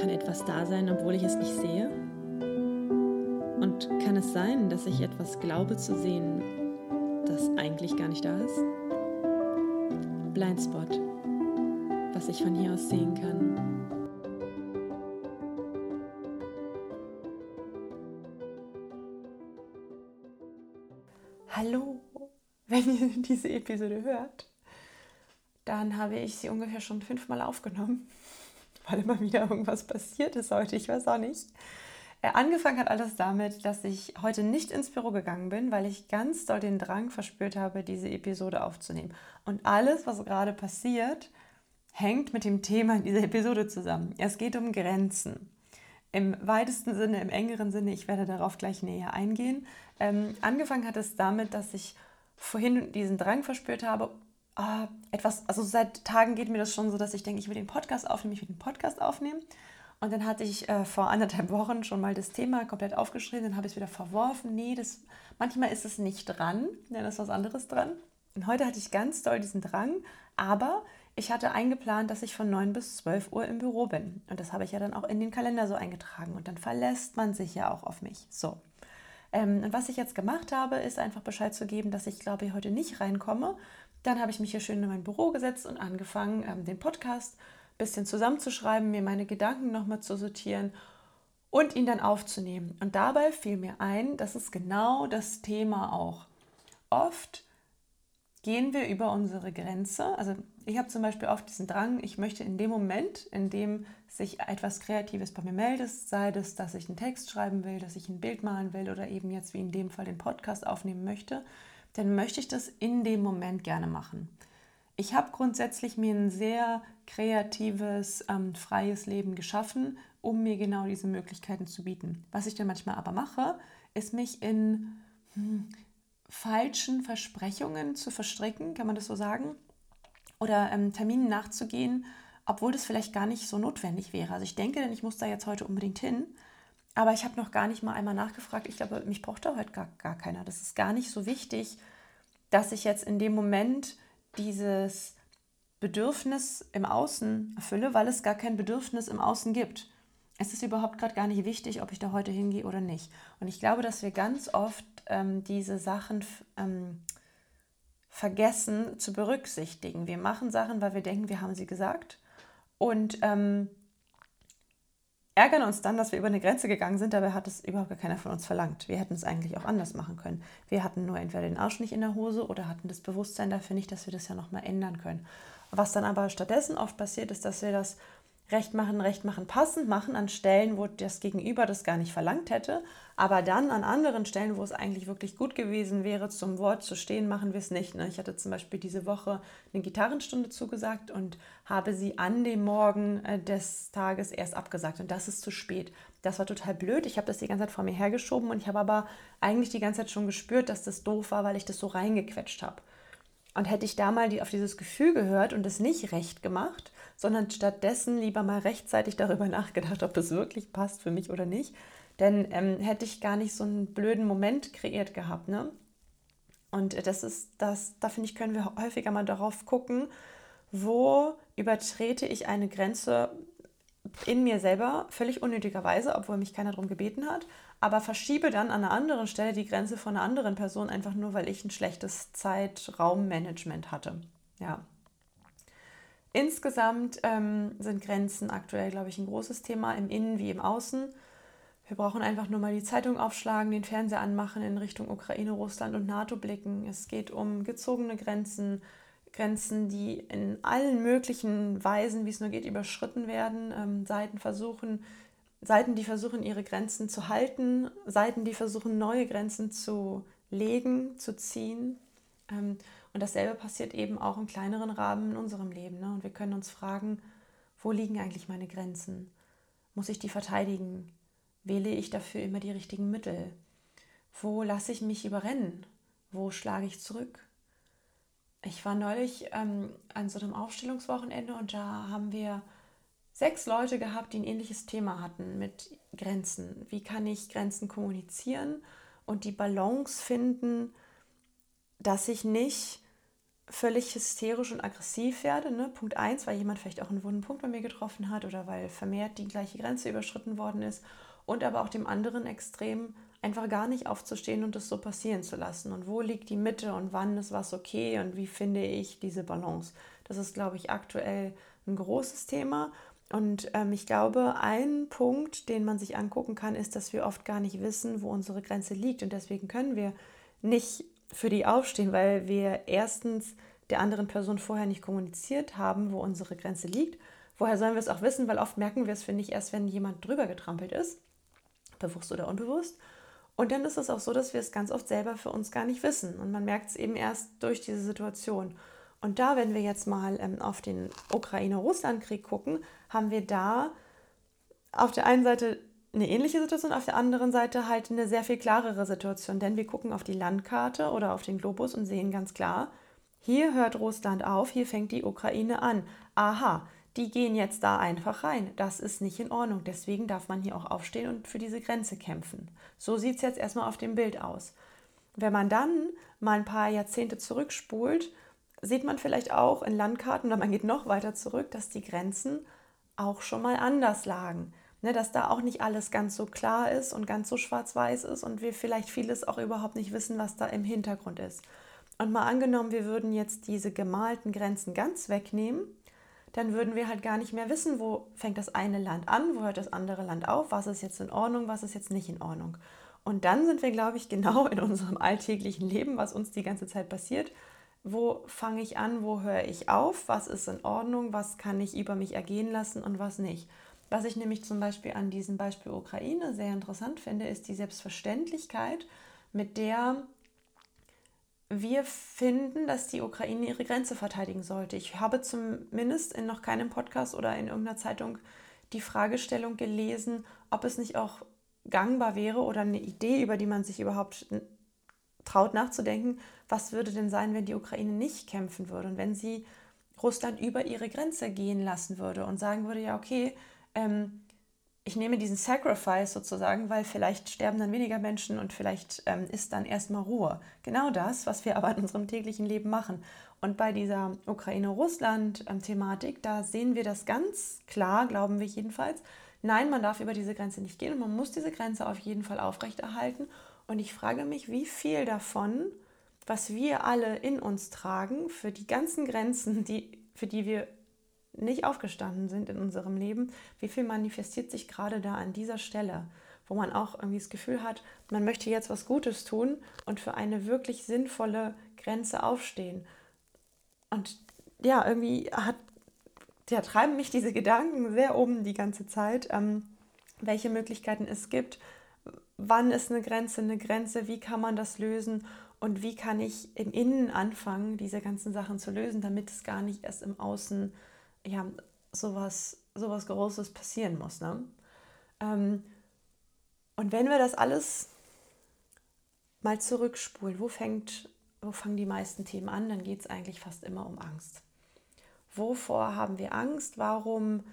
Kann etwas da sein, obwohl ich es nicht sehe? Und kann es sein, dass ich etwas glaube zu sehen, das eigentlich gar nicht da ist? Blindspot, was ich von hier aus sehen kann. Hallo, wenn ihr diese Episode hört, dann habe ich sie ungefähr schon fünfmal aufgenommen, weil immer wieder irgendwas passiert ist heute, ich weiß auch nicht. Äh, angefangen hat alles damit, dass ich heute nicht ins Büro gegangen bin, weil ich ganz doll den Drang verspürt habe, diese Episode aufzunehmen. Und alles, was gerade passiert, hängt mit dem Thema dieser Episode zusammen. Es geht um Grenzen. Im weitesten Sinne, im engeren Sinne, ich werde darauf gleich näher eingehen. Ähm, angefangen hat es damit, dass ich vorhin diesen Drang verspürt habe, äh, etwas, also seit Tagen geht mir das schon so, dass ich denke, ich will den Podcast aufnehmen, ich will den Podcast aufnehmen. Und dann hatte ich äh, vor anderthalb Wochen schon mal das Thema komplett aufgeschrieben, dann habe ich es wieder verworfen. Nee, das, manchmal ist es nicht dran, dann ist was anderes dran. Und heute hatte ich ganz doll diesen Drang, aber ich hatte eingeplant, dass ich von 9 bis 12 Uhr im Büro bin. Und das habe ich ja dann auch in den Kalender so eingetragen. Und dann verlässt man sich ja auch auf mich. So. Ähm, und was ich jetzt gemacht habe, ist einfach Bescheid zu geben, dass ich, glaube ich, heute nicht reinkomme. Dann habe ich mich hier schön in mein Büro gesetzt und angefangen, ähm, den Podcast bisschen zusammenzuschreiben, mir meine Gedanken nochmal zu sortieren und ihn dann aufzunehmen. Und dabei fiel mir ein, das ist genau das Thema auch. Oft gehen wir über unsere Grenze. Also ich habe zum Beispiel oft diesen Drang, ich möchte in dem Moment, in dem sich etwas Kreatives bei mir meldet, sei das, dass ich einen Text schreiben will, dass ich ein Bild malen will oder eben jetzt wie in dem Fall den Podcast aufnehmen möchte, dann möchte ich das in dem Moment gerne machen. Ich habe grundsätzlich mir ein sehr kreatives, ähm, freies Leben geschaffen, um mir genau diese Möglichkeiten zu bieten. Was ich dann manchmal aber mache, ist mich in hm, falschen Versprechungen zu verstricken, kann man das so sagen, oder ähm, Terminen nachzugehen, obwohl das vielleicht gar nicht so notwendig wäre. Also ich denke, denn ich muss da jetzt heute unbedingt hin, aber ich habe noch gar nicht mal einmal nachgefragt. Ich glaube, mich braucht da heute gar, gar keiner. Das ist gar nicht so wichtig, dass ich jetzt in dem Moment dieses Bedürfnis im Außen erfülle, weil es gar kein Bedürfnis im Außen gibt. Es ist überhaupt gerade gar nicht wichtig, ob ich da heute hingehe oder nicht. Und ich glaube, dass wir ganz oft ähm, diese Sachen ähm, vergessen zu berücksichtigen. Wir machen Sachen, weil wir denken, wir haben sie gesagt und ähm, ärgern uns dann, dass wir über eine Grenze gegangen sind. Dabei hat es überhaupt gar keiner von uns verlangt. Wir hätten es eigentlich auch anders machen können. Wir hatten nur entweder den Arsch nicht in der Hose oder hatten das Bewusstsein dafür nicht, dass wir das ja nochmal ändern können. Was dann aber stattdessen oft passiert, ist, dass wir das Recht machen, Recht machen, passend machen an Stellen, wo das Gegenüber das gar nicht verlangt hätte. Aber dann an anderen Stellen, wo es eigentlich wirklich gut gewesen wäre, zum Wort zu stehen, machen wir es nicht. Ne? Ich hatte zum Beispiel diese Woche eine Gitarrenstunde zugesagt und habe sie an dem Morgen äh, des Tages erst abgesagt. Und das ist zu spät. Das war total blöd. Ich habe das die ganze Zeit vor mir hergeschoben und ich habe aber eigentlich die ganze Zeit schon gespürt, dass das doof war, weil ich das so reingequetscht habe. Und hätte ich da mal auf dieses Gefühl gehört und es nicht recht gemacht, sondern stattdessen lieber mal rechtzeitig darüber nachgedacht, ob das wirklich passt für mich oder nicht, dann ähm, hätte ich gar nicht so einen blöden Moment kreiert gehabt. Ne? Und das ist das, da finde ich, können wir häufiger mal darauf gucken, wo übertrete ich eine Grenze in mir selber völlig unnötigerweise, obwohl mich keiner darum gebeten hat, aber verschiebe dann an einer anderen Stelle die Grenze von einer anderen Person einfach nur, weil ich ein schlechtes Zeitraummanagement hatte. Ja. Insgesamt ähm, sind Grenzen aktuell, glaube ich, ein großes Thema im Innen wie im Außen. Wir brauchen einfach nur mal die Zeitung aufschlagen, den Fernseher anmachen, in Richtung Ukraine, Russland und NATO blicken. Es geht um gezogene Grenzen, Grenzen, die in allen möglichen Weisen, wie es nur geht, überschritten werden. Ähm, Seiten versuchen, Seiten, die versuchen, ihre Grenzen zu halten, Seiten, die versuchen, neue Grenzen zu legen, zu ziehen. Ähm, und dasselbe passiert eben auch im kleineren Rahmen in unserem Leben. Ne? Und wir können uns fragen, wo liegen eigentlich meine Grenzen? Muss ich die verteidigen? Wähle ich dafür immer die richtigen Mittel? Wo lasse ich mich überrennen? Wo schlage ich zurück? Ich war neulich ähm, an so einem Aufstellungswochenende und da haben wir sechs Leute gehabt, die ein ähnliches Thema hatten mit Grenzen. Wie kann ich Grenzen kommunizieren und die Balance finden, dass ich nicht völlig hysterisch und aggressiv werde. Ne? Punkt 1, weil jemand vielleicht auch einen wunden Punkt bei mir getroffen hat oder weil vermehrt die gleiche Grenze überschritten worden ist. Und aber auch dem anderen Extrem einfach gar nicht aufzustehen und das so passieren zu lassen. Und wo liegt die Mitte und wann ist was okay und wie finde ich diese Balance? Das ist, glaube ich, aktuell ein großes Thema. Und ähm, ich glaube, ein Punkt, den man sich angucken kann, ist, dass wir oft gar nicht wissen, wo unsere Grenze liegt. Und deswegen können wir nicht für die aufstehen, weil wir erstens der anderen Person vorher nicht kommuniziert haben, wo unsere Grenze liegt. Woher sollen wir es auch wissen? Weil oft merken wir es, finde ich, erst wenn jemand drüber getrampelt ist, bewusst oder unbewusst. Und dann ist es auch so, dass wir es ganz oft selber für uns gar nicht wissen. Und man merkt es eben erst durch diese Situation. Und da, wenn wir jetzt mal ähm, auf den Ukraine-Russland-Krieg gucken, haben wir da auf der einen Seite eine ähnliche Situation, auf der anderen Seite halt eine sehr viel klarere Situation, denn wir gucken auf die Landkarte oder auf den Globus und sehen ganz klar, hier hört Russland auf, hier fängt die Ukraine an. Aha, die gehen jetzt da einfach rein. Das ist nicht in Ordnung. Deswegen darf man hier auch aufstehen und für diese Grenze kämpfen. So sieht es jetzt erstmal auf dem Bild aus. Wenn man dann mal ein paar Jahrzehnte zurückspult sieht man vielleicht auch in Landkarten oder man geht noch weiter zurück, dass die Grenzen auch schon mal anders lagen. Ne, dass da auch nicht alles ganz so klar ist und ganz so schwarz-weiß ist und wir vielleicht vieles auch überhaupt nicht wissen, was da im Hintergrund ist. Und mal angenommen, wir würden jetzt diese gemalten Grenzen ganz wegnehmen, dann würden wir halt gar nicht mehr wissen, wo fängt das eine Land an, wo hört das andere Land auf, was ist jetzt in Ordnung, was ist jetzt nicht in Ordnung. Und dann sind wir, glaube ich, genau in unserem alltäglichen Leben, was uns die ganze Zeit passiert, wo fange ich an, wo höre ich auf, was ist in Ordnung, was kann ich über mich ergehen lassen und was nicht. Was ich nämlich zum Beispiel an diesem Beispiel Ukraine sehr interessant finde, ist die Selbstverständlichkeit, mit der wir finden, dass die Ukraine ihre Grenze verteidigen sollte. Ich habe zumindest in noch keinem Podcast oder in irgendeiner Zeitung die Fragestellung gelesen, ob es nicht auch gangbar wäre oder eine Idee, über die man sich überhaupt traut nachzudenken, was würde denn sein, wenn die Ukraine nicht kämpfen würde und wenn sie Russland über ihre Grenze gehen lassen würde und sagen würde, ja, okay, ähm, ich nehme diesen Sacrifice sozusagen, weil vielleicht sterben dann weniger Menschen und vielleicht ähm, ist dann erstmal Ruhe. Genau das, was wir aber in unserem täglichen Leben machen. Und bei dieser Ukraine-Russland-Thematik, da sehen wir das ganz klar, glauben wir jedenfalls. Nein, man darf über diese Grenze nicht gehen und man muss diese Grenze auf jeden Fall aufrechterhalten. Und ich frage mich, wie viel davon, was wir alle in uns tragen, für die ganzen Grenzen, die, für die wir nicht aufgestanden sind in unserem Leben, wie viel manifestiert sich gerade da an dieser Stelle, wo man auch irgendwie das Gefühl hat, man möchte jetzt was Gutes tun und für eine wirklich sinnvolle Grenze aufstehen. Und ja, irgendwie hat, ja, treiben mich diese Gedanken sehr oben die ganze Zeit, ähm, welche Möglichkeiten es gibt, wann ist eine Grenze eine Grenze, wie kann man das lösen? Und wie kann ich im Innen anfangen, diese ganzen Sachen zu lösen, damit es gar nicht erst im Außen ja, sowas, sowas Großes passieren muss. Ne? Ähm, und wenn wir das alles mal zurückspulen, wo, fängt, wo fangen die meisten Themen an, dann geht es eigentlich fast immer um Angst. Wovor haben wir Angst? Warum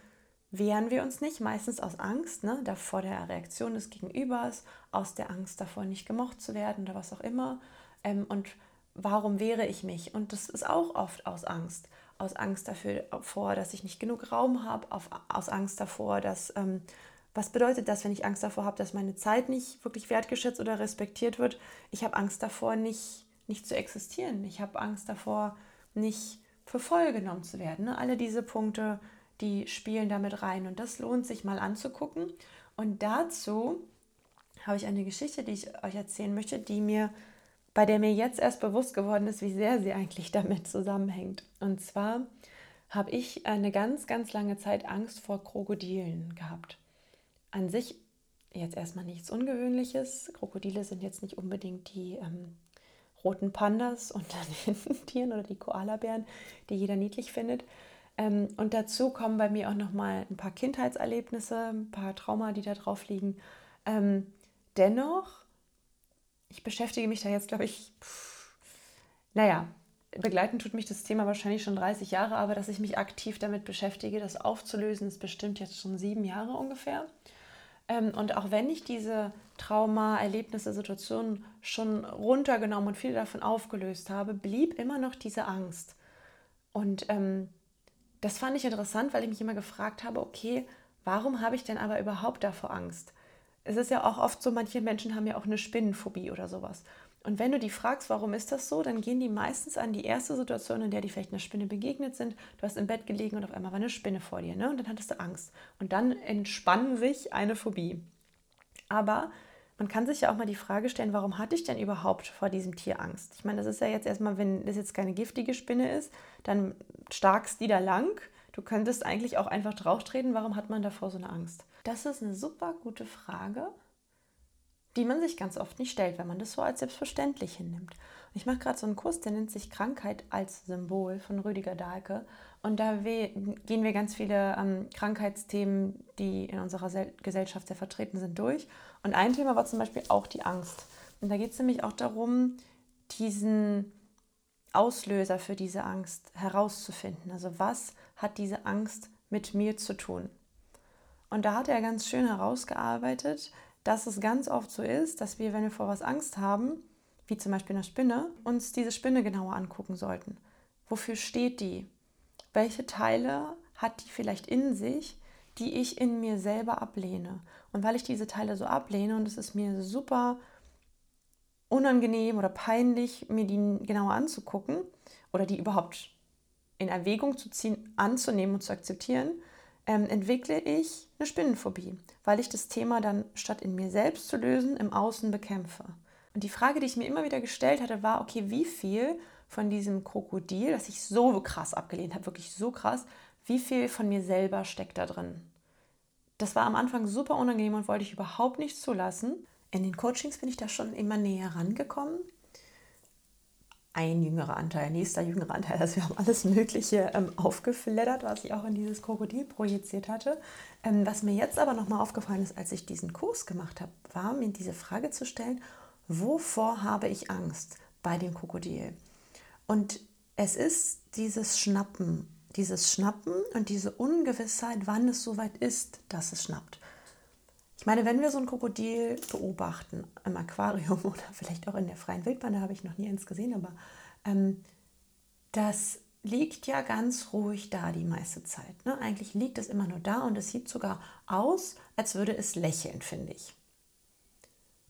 wehren wir uns nicht, meistens aus Angst, ne, vor der Reaktion des Gegenübers, aus der Angst davor, nicht gemocht zu werden oder was auch immer. Ähm, und warum wehre ich mich? Und das ist auch oft aus Angst. Aus Angst davor, dass ich nicht genug Raum habe, aus Angst davor, dass, ähm, was bedeutet das, wenn ich Angst davor habe, dass meine Zeit nicht wirklich wertgeschätzt oder respektiert wird? Ich habe Angst davor, nicht, nicht zu existieren. Ich habe Angst davor, nicht für voll genommen zu werden. Ne? Alle diese Punkte die spielen damit rein. Und das lohnt sich mal anzugucken. Und dazu habe ich eine Geschichte, die ich euch erzählen möchte, die mir, bei der mir jetzt erst bewusst geworden ist, wie sehr sie eigentlich damit zusammenhängt. Und zwar habe ich eine ganz, ganz lange Zeit Angst vor Krokodilen gehabt. An sich jetzt erstmal nichts Ungewöhnliches. Krokodile sind jetzt nicht unbedingt die ähm, roten Pandas unter den Tieren oder die Koalabären, die jeder niedlich findet. Ähm, und dazu kommen bei mir auch noch mal ein paar Kindheitserlebnisse, ein paar Trauma, die da drauf liegen. Ähm, dennoch, ich beschäftige mich da jetzt, glaube ich, pff, naja, begleiten tut mich das Thema wahrscheinlich schon 30 Jahre, aber dass ich mich aktiv damit beschäftige, das aufzulösen, ist bestimmt jetzt schon sieben Jahre ungefähr. Ähm, und auch wenn ich diese Trauma, Erlebnisse, Situationen schon runtergenommen und viel davon aufgelöst habe, blieb immer noch diese Angst. Und ähm, das fand ich interessant, weil ich mich immer gefragt habe, okay, warum habe ich denn aber überhaupt davor Angst? Es ist ja auch oft so, manche Menschen haben ja auch eine Spinnenphobie oder sowas. Und wenn du die fragst, warum ist das so, dann gehen die meistens an die erste Situation, in der die vielleicht einer Spinne begegnet sind. Du hast im Bett gelegen und auf einmal war eine Spinne vor dir, ne? Und dann hattest du Angst. Und dann entspann sich eine Phobie. Aber man kann sich ja auch mal die Frage stellen, warum hatte ich denn überhaupt vor diesem Tier Angst? Ich meine, das ist ja jetzt erstmal, wenn das jetzt keine giftige Spinne ist, dann starkst die da lang. Du könntest eigentlich auch einfach drauftreten. Warum hat man davor so eine Angst? Das ist eine super gute Frage, die man sich ganz oft nicht stellt, wenn man das so als selbstverständlich hinnimmt. Ich mache gerade so einen Kurs, der nennt sich Krankheit als Symbol von Rüdiger Dahlke. Und da gehen wir ganz viele ähm, Krankheitsthemen, die in unserer Gesellschaft sehr vertreten sind, durch. Und ein Thema war zum Beispiel auch die Angst. Und da geht es nämlich auch darum, diesen Auslöser für diese Angst herauszufinden. Also was hat diese Angst mit mir zu tun? Und da hat er ganz schön herausgearbeitet, dass es ganz oft so ist, dass wir, wenn wir vor was Angst haben, wie zum Beispiel einer Spinne, uns diese Spinne genauer angucken sollten. Wofür steht die? Welche Teile hat die vielleicht in sich, die ich in mir selber ablehne? Und weil ich diese Teile so ablehne und es ist mir super unangenehm oder peinlich, mir die genauer anzugucken oder die überhaupt in Erwägung zu ziehen, anzunehmen und zu akzeptieren, ähm, entwickle ich eine Spinnenphobie, weil ich das Thema dann statt in mir selbst zu lösen, im Außen bekämpfe. Und die Frage, die ich mir immer wieder gestellt hatte, war, okay, wie viel von diesem Krokodil, das ich so krass abgelehnt habe, wirklich so krass, wie viel von mir selber steckt da drin? Das war am Anfang super unangenehm und wollte ich überhaupt nicht zulassen. In den Coachings bin ich da schon immer näher rangekommen ein jüngerer Anteil, nächster jüngerer Anteil. Also wir haben alles Mögliche ähm, aufgeflattert, was ich auch in dieses Krokodil projiziert hatte. Ähm, was mir jetzt aber nochmal aufgefallen ist, als ich diesen Kurs gemacht habe, war mir diese Frage zu stellen, wovor habe ich Angst bei dem Krokodil? Und es ist dieses Schnappen, dieses Schnappen und diese Ungewissheit, wann es soweit ist, dass es schnappt. Ich meine, wenn wir so ein Krokodil beobachten im Aquarium oder vielleicht auch in der freien Wildbahn, da habe ich noch nie eins gesehen, aber ähm, das liegt ja ganz ruhig da die meiste Zeit. Ne? Eigentlich liegt es immer nur da und es sieht sogar aus, als würde es lächeln, finde ich.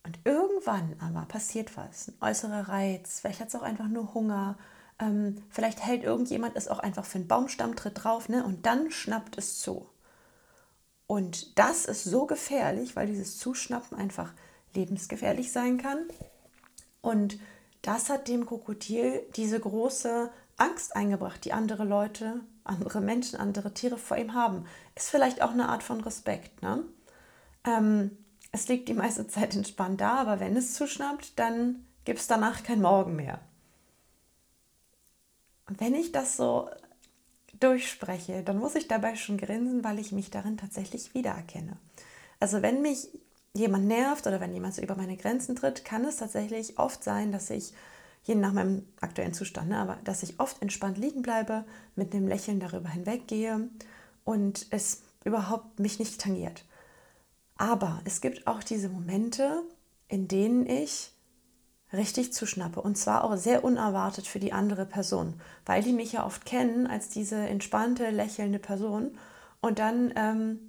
Und irgendwann aber passiert was, ein äußerer Reiz, vielleicht hat es auch einfach nur Hunger, ähm, vielleicht hält irgendjemand es auch einfach für einen Baumstammtritt drauf ne? und dann schnappt es zu. Und das ist so gefährlich, weil dieses Zuschnappen einfach lebensgefährlich sein kann. Und das hat dem Krokodil diese große Angst eingebracht, die andere Leute, andere Menschen, andere Tiere vor ihm haben. Ist vielleicht auch eine Art von Respekt. Ne? Ähm, es liegt die meiste Zeit entspannt da, aber wenn es zuschnappt, dann gibt es danach kein Morgen mehr. Und wenn ich das so durchspreche, dann muss ich dabei schon grinsen, weil ich mich darin tatsächlich wiedererkenne. Also wenn mich jemand nervt oder wenn jemand so über meine Grenzen tritt, kann es tatsächlich oft sein, dass ich, je nach meinem aktuellen Zustand, ne, aber dass ich oft entspannt liegen bleibe, mit einem Lächeln darüber hinweggehe und es überhaupt mich nicht tangiert. Aber es gibt auch diese Momente, in denen ich richtig zuschnappe. Und zwar auch sehr unerwartet für die andere Person, weil die mich ja oft kennen als diese entspannte, lächelnde Person. Und dann ähm,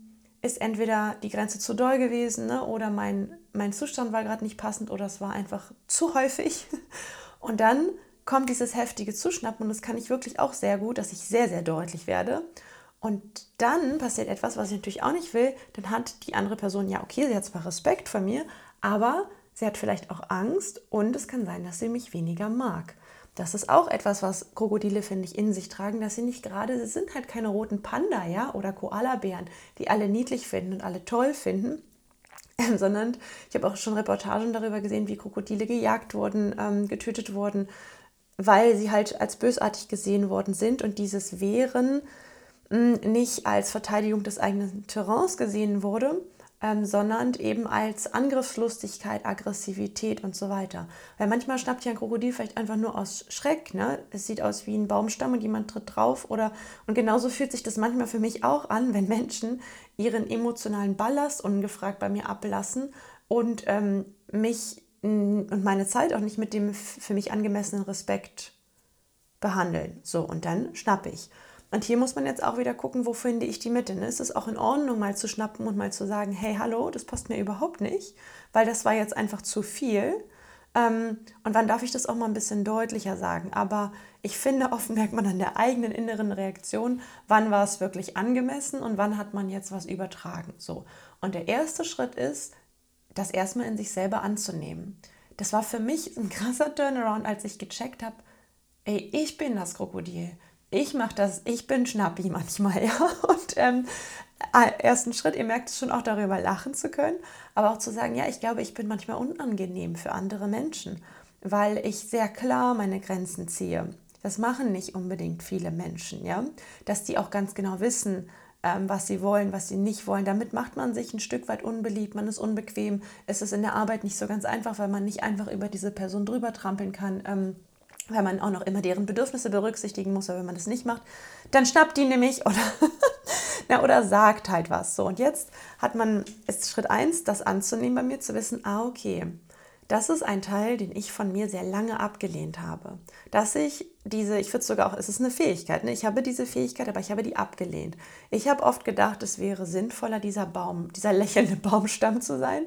ist entweder die Grenze zu doll gewesen ne, oder mein, mein Zustand war gerade nicht passend oder es war einfach zu häufig. Und dann kommt dieses heftige Zuschnappen und das kann ich wirklich auch sehr gut, dass ich sehr, sehr deutlich werde. Und dann passiert etwas, was ich natürlich auch nicht will. Dann hat die andere Person, ja, okay, sie hat zwar Respekt vor mir, aber Sie hat vielleicht auch Angst und es kann sein, dass sie mich weniger mag. Das ist auch etwas, was Krokodile, finde ich, in sich tragen, dass sie nicht gerade, sie sind halt keine roten Panda, ja, oder Koalabären, die alle niedlich finden und alle toll finden, sondern ich habe auch schon Reportagen darüber gesehen, wie Krokodile gejagt wurden, ähm, getötet wurden, weil sie halt als bösartig gesehen worden sind und dieses Wehren mh, hm, nicht als Verteidigung des eigenen Terrains gesehen wurde, ähm, sondern eben als Angriffslustigkeit, Aggressivität und so weiter. Weil manchmal schnappt ja ein Krokodil vielleicht einfach nur aus Schreck. Ne? Es sieht aus wie ein Baumstamm und jemand tritt drauf. Oder, und genauso fühlt sich das manchmal für mich auch an, wenn Menschen ihren emotionalen Ballast ungefragt bei mir ablassen und ähm, mich und meine Zeit auch nicht mit dem für mich angemessenen Respekt behandeln. So, und dann schnappe ich. Und hier muss man jetzt auch wieder gucken, wo finde ich die Mitte. Ne? Ist es auch in Ordnung, mal zu schnappen und mal zu sagen, hey, hallo, das passt mir überhaupt nicht, weil das war jetzt einfach zu viel. Ähm, und wann darf ich das auch mal ein bisschen deutlicher sagen? Aber ich finde, oft merkt man an der eigenen inneren Reaktion, wann war es wirklich angemessen und wann hat man jetzt was übertragen. So. Und der erste Schritt ist, das erstmal in sich selber anzunehmen. Das war für mich ein krasser Turnaround, als ich gecheckt habe, ey, ich bin das Krokodil ich mache das, ich bin Schnappi manchmal, ja. Und ähm, ersten Schritt, ihr merkt es schon auch darüber lachen zu können, aber auch zu sagen, ja, ich glaube, ich bin manchmal unangenehm für andere Menschen, weil ich sehr klar meine Grenzen ziehe. Das machen nicht unbedingt viele Menschen, ja. Dass die auch ganz genau wissen, ähm, was sie wollen, was sie nicht wollen. Damit macht man sich ein Stück weit unbeliebt, man ist unbequem. Es ist in der Arbeit nicht so ganz einfach, weil man nicht einfach über diese Person drüber trampeln kann. Ähm, weil man auch noch immer deren Bedürfnisse berücksichtigen muss, aber wenn man das nicht macht, dann schnappt die nämlich oder, ja, oder sagt halt was. So, und jetzt hat man, ist Schritt 1, das anzunehmen bei mir, zu wissen, ah, okay, das ist ein Teil, den ich von mir sehr lange abgelehnt habe. Dass ich diese, ich würde sogar auch, es ist eine Fähigkeit, ne? ich habe diese Fähigkeit, aber ich habe die abgelehnt. Ich habe oft gedacht, es wäre sinnvoller, dieser Baum, dieser lächelnde Baumstamm zu sein,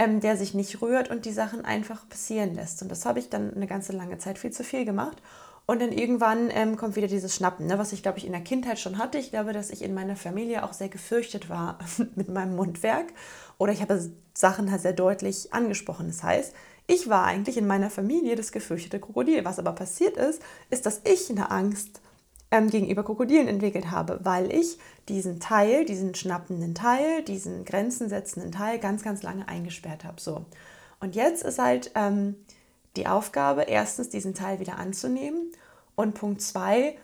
ähm, der sich nicht rührt und die Sachen einfach passieren lässt. Und das habe ich dann eine ganze lange Zeit viel zu viel gemacht. Und dann irgendwann ähm, kommt wieder dieses Schnappen, ne, was ich glaube ich in der Kindheit schon hatte. Ich glaube, dass ich in meiner Familie auch sehr gefürchtet war mit meinem Mundwerk oder ich habe Sachen halt sehr deutlich angesprochen. Das heißt, ich war eigentlich in meiner Familie das gefürchtete Krokodil. Was aber passiert ist, ist, dass ich eine Angst ähm, gegenüber Krokodilen entwickelt habe, weil ich diesen Teil, diesen schnappenden Teil, diesen grenzensetzenden Teil ganz, ganz lange eingesperrt habe. So. Und jetzt ist halt ähm, die Aufgabe, erstens diesen Teil wieder anzunehmen und Punkt zwei,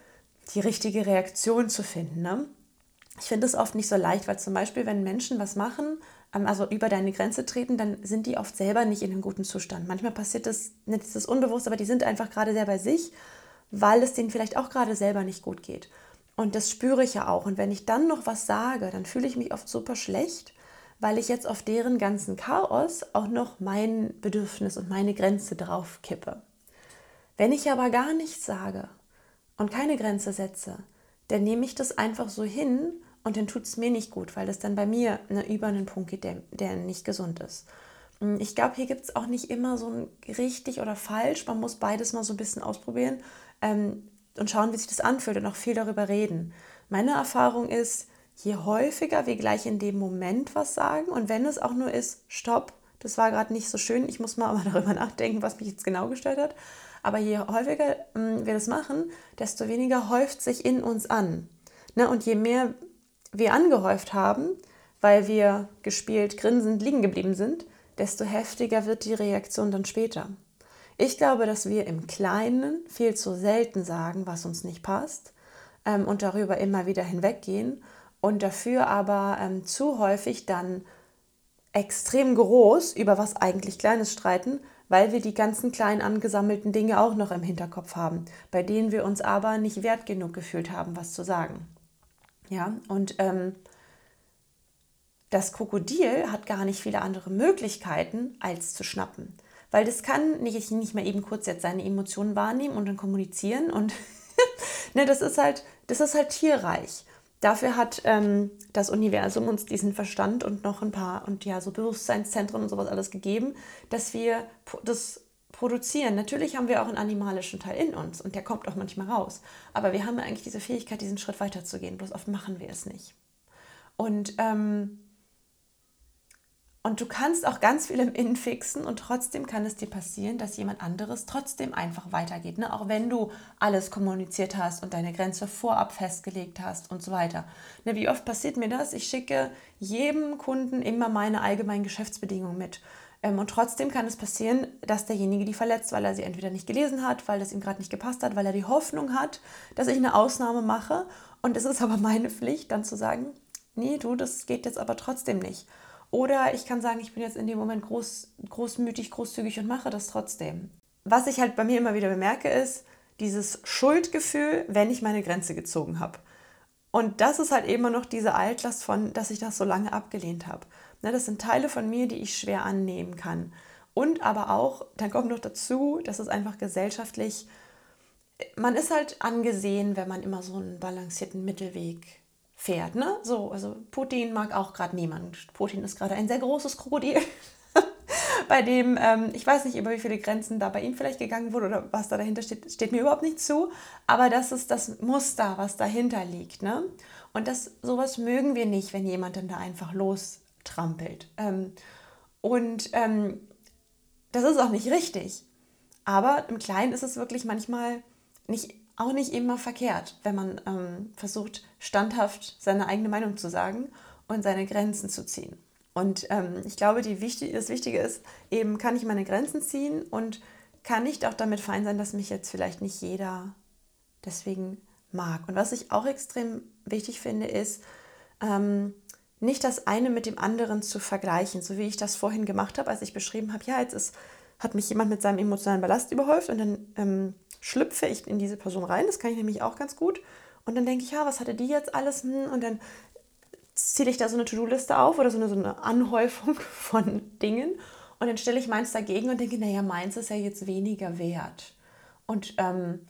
die richtige Reaktion zu finden. Ne? Ich finde es oft nicht so leicht, weil zum Beispiel, wenn Menschen was machen, ähm, also über deine Grenze treten, dann sind die oft selber nicht in einem guten Zustand. Manchmal passiert das, das ist unbewusst, aber die sind einfach gerade sehr bei sich weil es denen vielleicht auch gerade selber nicht gut geht. Und das spüre ich ja auch. Und wenn ich dann noch was sage, dann fühle ich mich oft super schlecht, weil ich jetzt auf deren ganzen Chaos auch noch mein Bedürfnis und meine Grenze drauf kippe. Wenn ich aber gar nichts sage und keine Grenze setze, dann nehme ich das einfach so hin und dann tut es mir nicht gut, weil es dann bei mir ne, über einen Punkt geht, der, der nicht gesund ist. Hm, ich glaube, hier gibt es auch nicht immer so ein richtig oder falsch. Man muss beides mal so ein bisschen ausprobieren ähm, und schauen, wie sich das anfühlt und auch viel darüber reden. Meine Erfahrung ist, je häufiger wir gleich in dem Moment was sagen und wenn es auch nur ist, stopp, das war gerade nicht so schön, ich muss mal aber darüber nachdenken, was mich jetzt genau gestört hat. Aber je häufiger ähm, wir das machen, desto weniger häuft sich in uns an. Ne? Und je mehr wir angehäuft haben, weil wir gespielt grinsend liegen geblieben sind, desto heftiger wird die Reaktion dann später. Ich glaube, dass wir im Kleinen viel zu selten sagen, was uns nicht passt ähm, und darüber immer wieder hinweggehen und dafür aber ähm, zu häufig dann extrem groß über was eigentlich Kleines streiten, weil wir die ganzen kleinen angesammelten Dinge auch noch im Hinterkopf haben, bei denen wir uns aber nicht wert genug gefühlt haben, was zu sagen. Ja, und ähm, das Krokodil hat gar nicht viele andere Möglichkeiten, als zu schnappen. Weil das kann nicht, nicht mehr eben kurz jetzt seine Emotionen wahrnehmen und dann kommunizieren. Und ne, das ist halt, das ist halt tierreich. Dafür hat ähm, das Universum uns diesen Verstand und noch ein paar und ja, so Bewusstseinszentren und sowas alles gegeben, dass wir das produzieren. Natürlich haben wir auch einen animalischen Teil in uns und der kommt auch manchmal raus. Aber wir haben eigentlich diese Fähigkeit, diesen Schritt weiterzugehen. Bloß oft machen wir es nicht. Und ähm, und du kannst auch ganz viel im Innen fixen und trotzdem kann es dir passieren, dass jemand anderes trotzdem einfach weitergeht. Ne? Auch wenn du alles kommuniziert hast und deine Grenze vorab festgelegt hast und so weiter. Ne, wie oft passiert mir das? Ich schicke jedem Kunden immer meine allgemeinen Geschäftsbedingungen mit. Ähm, und trotzdem kann es passieren, dass derjenige die verletzt, weil er sie entweder nicht gelesen hat, weil es ihm gerade nicht gepasst hat, weil er die Hoffnung hat, dass ich eine Ausnahme mache. Und es ist aber meine Pflicht, dann zu sagen, nee, du, das geht jetzt aber trotzdem nicht. Oder ich kann sagen, ich bin jetzt in dem Moment groß, großmütig, großzügig und mache das trotzdem. Was ich halt bei mir immer wieder bemerke, ist dieses Schuldgefühl, wenn ich meine Grenze gezogen habe. Und das ist halt immer noch diese Altlast von, dass ich das so lange abgelehnt habe. Ne, das sind Teile von mir, die ich schwer annehmen kann. Und aber auch, dann kommt noch dazu, dass es einfach gesellschaftlich, man ist halt angesehen, wenn man immer so einen balancierten Mittelweg fährt. Ne? So, also Putin mag auch gerade niemand. Putin ist gerade ein sehr großes Krokodil, bei dem, ähm, ich weiß nicht, über wie viele Grenzen da bei ihm vielleicht gegangen wurde oder was da dahinter steht, steht mir überhaupt nicht zu. Aber das ist das Muster, was dahinter liegt. Ne? Und das, sowas mögen wir nicht, wenn jemand dann da einfach lostrampelt. Ähm, und ähm, das ist auch nicht richtig. Aber im Kleinen ist es wirklich manchmal nicht auch nicht immer verkehrt, wenn man ähm, versucht, standhaft seine eigene Meinung zu sagen und seine Grenzen zu ziehen. Und ähm, ich glaube, wichtig, das Wichtige ist, eben kann ich meine Grenzen ziehen und kann nicht auch damit fein sein, dass mich jetzt vielleicht nicht jeder deswegen mag. Und was ich auch extrem wichtig finde, ist, ähm, nicht das eine mit dem anderen zu vergleichen, so wie ich das vorhin gemacht habe, als ich beschrieben habe, ja, jetzt ist, hat mich jemand mit seinem emotionalen Ballast überhäuft und dann ähm, schlüpfe ich in diese Person rein. Das kann ich nämlich auch ganz gut. Und dann denke ich, ja, was hatte die jetzt alles? Hm, und dann zähle ich da so eine To-Do-Liste auf oder so eine, so eine Anhäufung von Dingen. Und dann stelle ich meins dagegen und denke, naja, meins ist ja jetzt weniger wert. Und ähm,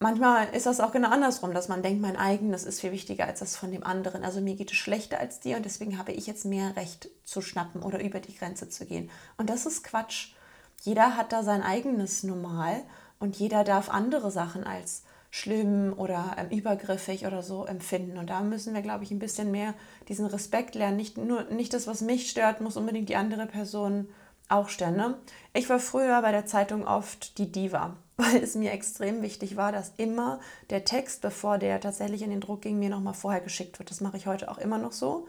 manchmal ist das auch genau andersrum, dass man denkt, mein eigenes ist viel wichtiger als das von dem anderen. Also mir geht es schlechter als dir und deswegen habe ich jetzt mehr Recht zu schnappen oder über die Grenze zu gehen. Und das ist Quatsch. Jeder hat da sein eigenes Normal und jeder darf andere Sachen als schlimm oder ähm, übergriffig oder so empfinden. Und da müssen wir, glaube ich, ein bisschen mehr diesen Respekt lernen. Nicht nur nicht das, was mich stört, muss unbedingt die andere Person auch stören. Ne? Ich war früher bei der Zeitung oft die Diva, weil es mir extrem wichtig war, dass immer der Text, bevor der tatsächlich in den Druck ging, mir nochmal vorher geschickt wird. Das mache ich heute auch immer noch so,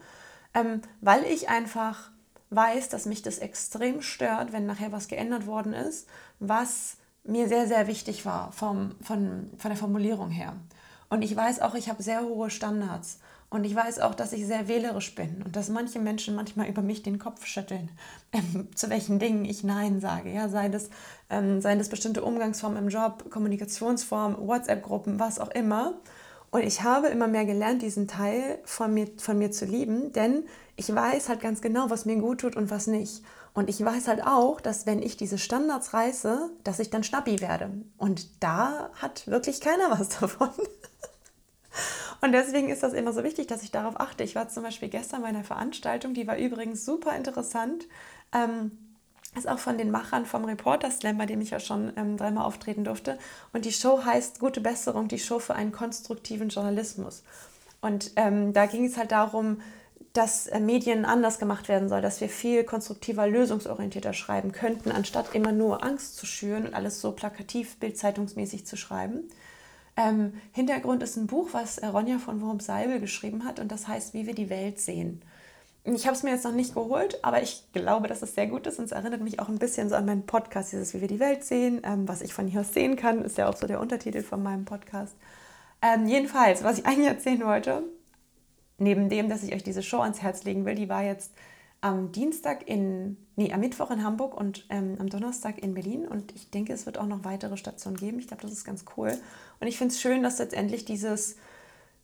ähm, weil ich einfach weiß, dass mich das extrem stört, wenn nachher was geändert worden ist, was mir sehr, sehr wichtig war vom, von, von der Formulierung her. Und ich weiß auch, ich habe sehr hohe Standards. Und ich weiß auch, dass ich sehr wählerisch bin und dass manche Menschen manchmal über mich den Kopf schütteln, ähm, zu welchen Dingen ich Nein sage. Ja, sei das, ähm, seien das bestimmte Umgangsformen im Job, Kommunikationsformen, WhatsApp-Gruppen, was auch immer. Und ich habe immer mehr gelernt, diesen Teil von mir, von mir zu lieben, denn ich weiß halt ganz genau, was mir gut tut und was nicht. Und ich weiß halt auch, dass wenn ich diese Standards reiße, dass ich dann Schnappi werde. Und da hat wirklich keiner was davon. Und deswegen ist das immer so wichtig, dass ich darauf achte. Ich war zum Beispiel gestern bei einer Veranstaltung, die war übrigens super interessant. Ähm, ist auch von den Machern vom Reporter Slam, bei dem ich ja schon ähm, dreimal auftreten durfte. Und die Show heißt Gute Besserung, die Show für einen konstruktiven Journalismus. Und ähm, da ging es halt darum, dass äh, Medien anders gemacht werden soll, dass wir viel konstruktiver, lösungsorientierter schreiben könnten, anstatt immer nur Angst zu schüren und alles so plakativ, bildzeitungsmäßig zu schreiben. Ähm, Hintergrund ist ein Buch, was äh, Ronja von Wurm-Seibel geschrieben hat und das heißt, wie wir die Welt sehen. Ich habe es mir jetzt noch nicht geholt, aber ich glaube, dass es sehr gut ist und es erinnert mich auch ein bisschen so an meinen Podcast, dieses Wie wir die Welt sehen, ähm, was ich von hier aus sehen kann, ist ja auch so der Untertitel von meinem Podcast. Ähm, jedenfalls, was ich eigentlich erzählen wollte, neben dem, dass ich euch diese Show ans Herz legen will, die war jetzt am Dienstag in, nee, am Mittwoch in Hamburg und ähm, am Donnerstag in Berlin. Und ich denke, es wird auch noch weitere Stationen geben. Ich glaube, das ist ganz cool. Und ich finde es schön, dass letztendlich dieses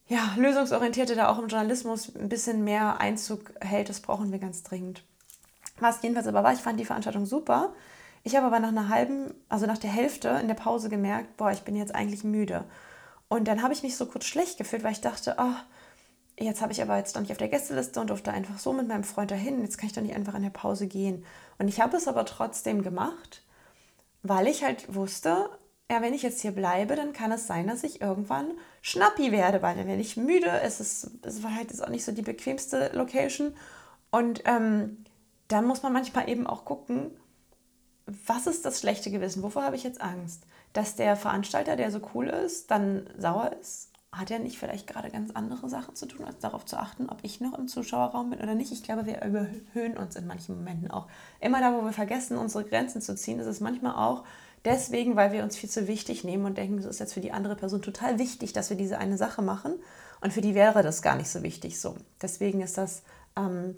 ja, lösungsorientierte da auch im Journalismus ein bisschen mehr Einzug hält. Das brauchen wir ganz dringend. Was jedenfalls aber war, ich fand die Veranstaltung super. Ich habe aber nach einer halben, also nach der Hälfte in der Pause gemerkt, boah, ich bin jetzt eigentlich müde. Und dann habe ich mich so kurz schlecht gefühlt, weil ich dachte, oh, jetzt habe ich aber jetzt noch nicht auf der Gästeliste und durfte einfach so mit meinem Freund dahin. Jetzt kann ich doch nicht einfach in der Pause gehen. Und ich habe es aber trotzdem gemacht, weil ich halt wusste, ja, wenn ich jetzt hier bleibe, dann kann es sein, dass ich irgendwann schnappi werde, weil dann werde ich müde. Es, ist, es war halt jetzt auch nicht so die bequemste Location. Und ähm, dann muss man manchmal eben auch gucken, was ist das schlechte Gewissen? Wovor habe ich jetzt Angst? Dass der Veranstalter, der so cool ist, dann sauer ist hat er nicht vielleicht gerade ganz andere Sachen zu tun, als darauf zu achten, ob ich noch im Zuschauerraum bin oder nicht? Ich glaube, wir überhöhen uns in manchen Momenten auch. Immer da, wo wir vergessen, unsere Grenzen zu ziehen, ist es manchmal auch deswegen, weil wir uns viel zu wichtig nehmen und denken, es ist jetzt für die andere Person total wichtig, dass wir diese eine Sache machen. Und für die wäre das gar nicht so wichtig so. Deswegen ist das ähm,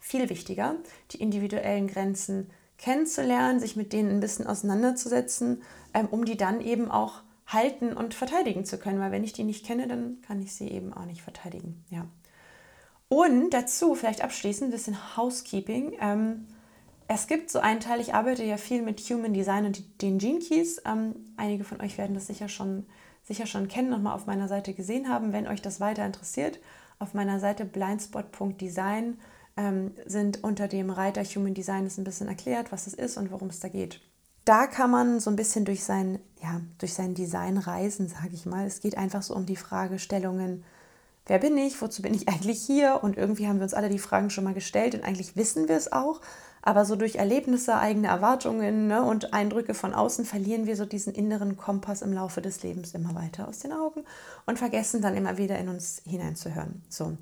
viel wichtiger, die individuellen Grenzen kennenzulernen, sich mit denen ein bisschen auseinanderzusetzen, ähm, um die dann eben auch halten und verteidigen zu können. Weil wenn ich die nicht kenne, dann kann ich sie eben auch nicht verteidigen. Ja. Und dazu vielleicht abschließend ein bisschen Housekeeping. Ähm, es gibt so einen Teil, ich arbeite ja viel mit Human Design und den Gene Keys. Ähm, einige von euch werden das sicher schon, sicher schon kennen und mal auf meiner Seite gesehen haben. Wenn euch das weiter interessiert, auf meiner Seite blindspot.design ähm, sind unter dem Reiter Human Design ist ein bisschen erklärt, was es ist und worum es da geht. Da kann man so ein bisschen durch sein, ja, durch sein Design reisen, sage ich mal. Es geht einfach so um die Fragestellungen, wer bin ich, wozu bin ich eigentlich hier? Und irgendwie haben wir uns alle die Fragen schon mal gestellt und eigentlich wissen wir es auch. Aber so durch Erlebnisse, eigene Erwartungen ne, und Eindrücke von außen verlieren wir so diesen inneren Kompass im Laufe des Lebens immer weiter aus den Augen und vergessen dann immer wieder in uns hineinzuhören. So.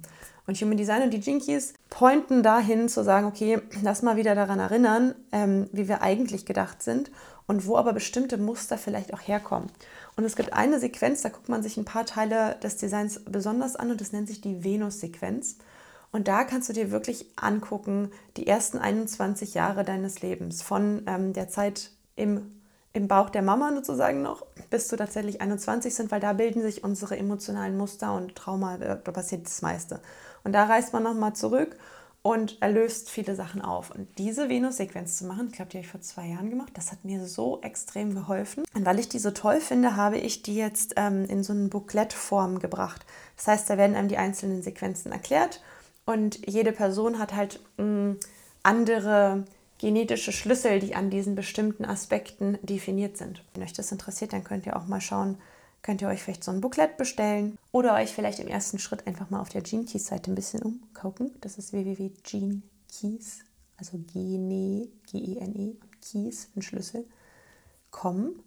Und Human Design und die Jinkies pointen dahin zu sagen, okay, lass mal wieder daran erinnern, ähm, wie wir eigentlich gedacht sind und wo aber bestimmte Muster vielleicht auch herkommen. Und es gibt eine Sequenz, da guckt man sich ein paar Teile des Designs besonders an und das nennt sich die Venus-Sequenz. Und da kannst du dir wirklich angucken, die ersten 21 Jahre deines Lebens, von ähm, der Zeit im, im Bauch der Mama sozusagen noch, bis du tatsächlich 21 sind, weil da bilden sich unsere emotionalen Muster und Trauma, da passiert das meiste. Und da reist man nochmal zurück und erlöst viele Sachen auf. Und diese Venus-Sequenz zu machen, ich glaube, die habe ich vor zwei Jahren gemacht, das hat mir so extrem geholfen. Und weil ich die so toll finde, habe ich die jetzt ähm, in so eine Booklet-Form gebracht. Das heißt, da werden einem die einzelnen Sequenzen erklärt und jede Person hat halt mh, mm, andere genetische Schlüssel, die an diesen bestimmten Aspekten definiert sind. Wenn euch das interessiert, dann könnt ihr auch mal schauen, könnt ihr euch vielleicht so ein Booklet bestellen oder euch vielleicht im ersten Schritt einfach mal auf der Gene Keys Seite ein bisschen umgucken. Das ist www.genekeys, also Gene, G-E-N-E Keys, ein Schlüssel, kommen.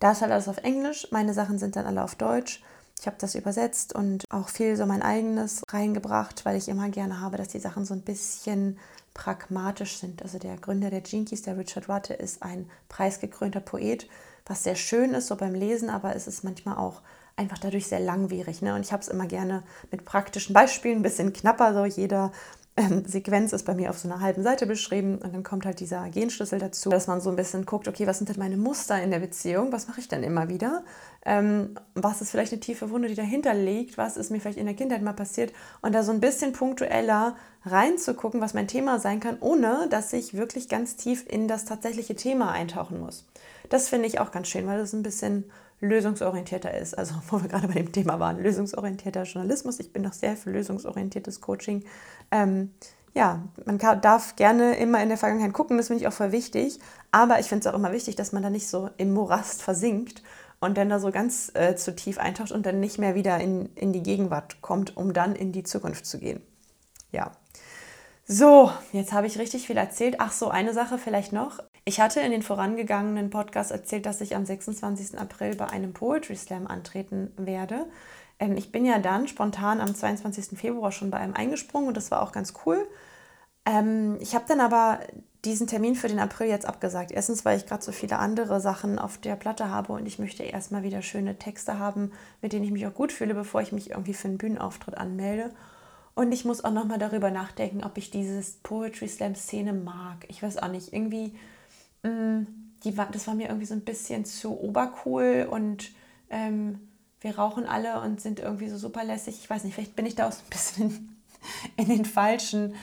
Da ist halt alles auf Englisch, meine Sachen sind dann alle auf Deutsch. Ich habe das übersetzt und auch viel so mein eigenes reingebracht, weil ich immer gerne habe, dass die Sachen so ein bisschen pragmatisch sind. Also der Gründer der Jinkies, der Richard Watte, ist ein preisgekrönter Poet, was sehr schön ist so beim Lesen, aber es ist manchmal auch einfach dadurch sehr langwierig. Ne? Und ich habe es immer gerne mit praktischen Beispielen, ein bisschen knapper, so jeder ähm, Sequenz ist bei mir auf so einer halben Seite beschrieben und dann kommt halt dieser Genschlüssel dazu, dass man so ein bisschen guckt, okay, was sind denn meine Muster in der Beziehung, was mache ich denn immer wieder, ähm, was ist vielleicht eine tiefe Wunde, die dahinter liegt, was ist mir vielleicht in der Kindheit mal passiert und da so ein bisschen punktueller reinzugucken, was mein Thema sein kann, ohne dass ich wirklich ganz tief in das tatsächliche Thema eintauchen muss. Das finde ich auch ganz schön, weil das ein bisschen lösungsorientierter ist. Also, wo wir gerade bei dem Thema waren, lösungsorientierter Journalismus. Ich bin noch sehr für lösungsorientiertes Coaching. Ähm, ja, man kann, darf gerne immer in der Vergangenheit gucken, das finde ich auch voll wichtig. Aber ich finde es auch immer wichtig, dass man da nicht so im Morast versinkt und dann da so ganz äh, zu tief eintaucht und dann nicht mehr wieder in, in die Gegenwart kommt, um dann in die Zukunft zu gehen. Ja. So, jetzt habe ich richtig viel erzählt. Ach so, eine Sache vielleicht noch. Ich hatte in den vorangegangenen Podcasts erzählt, dass ich am 26. April bei einem Poetry Slam antreten werde. Ähm, ich bin ja dann spontan am 22. Februar schon bei einem eingesprungen und das war auch ganz cool. Ähm, ich habe dann aber diesen Termin für den April jetzt abgesagt. Erstens, weil ich gerade so viele andere Sachen auf der Platte habe und ich möchte erstmal wieder schöne Texte haben, mit denen ich mich auch gut fühle, bevor ich mich irgendwie für einen Bühnenauftritt anmelde. Und ich muss auch nochmal darüber nachdenken, ob ich dieses Poetry Slam Szene mag. Ich weiß auch nicht, irgendwie die war, das war mir irgendwie so ein bisschen zu obercool und ähm, wir rauchen alle und sind irgendwie so super lässig. Ich weiß nicht, vielleicht bin ich da auch so ein bisschen in den falschen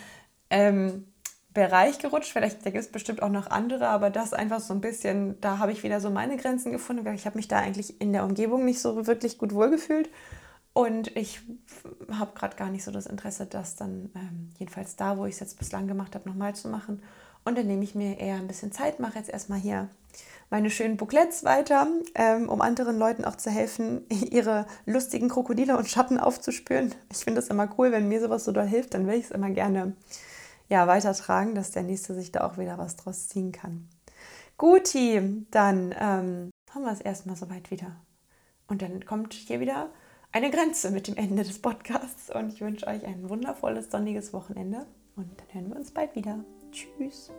ähm, Bereich gerutscht. Vielleicht gibt es bestimmt auch noch andere, aber das einfach so ein bisschen, da habe ich wieder so meine Grenzen gefunden. Ich habe mich da eigentlich in der Umgebung nicht so wirklich gut wohlgefühlt. Und ich habe gerade gar nicht so das Interesse, das dann ähm, jedenfalls da, wo ich es jetzt bislang gemacht habe, nochmal zu machen. Und dann nehme ich mir eher ein bisschen Zeit, mache jetzt erstmal hier meine schönen Booklets weiter, ähm, um anderen Leuten auch zu helfen, ihre lustigen Krokodile und Schatten aufzuspüren. Ich finde es immer cool, wenn mir sowas so doll hilft, dann will ich es immer gerne ja, weitertragen, dass der Nächste sich da auch wieder was draus ziehen kann. Guti, dann ähm, haben wir es erstmal soweit wieder. Und dann kommt hier wieder eine Grenze mit dem Ende des Podcasts. Und ich wünsche euch ein wundervolles, sonniges Wochenende. Und dann hören wir uns bald wieder. Tschüss.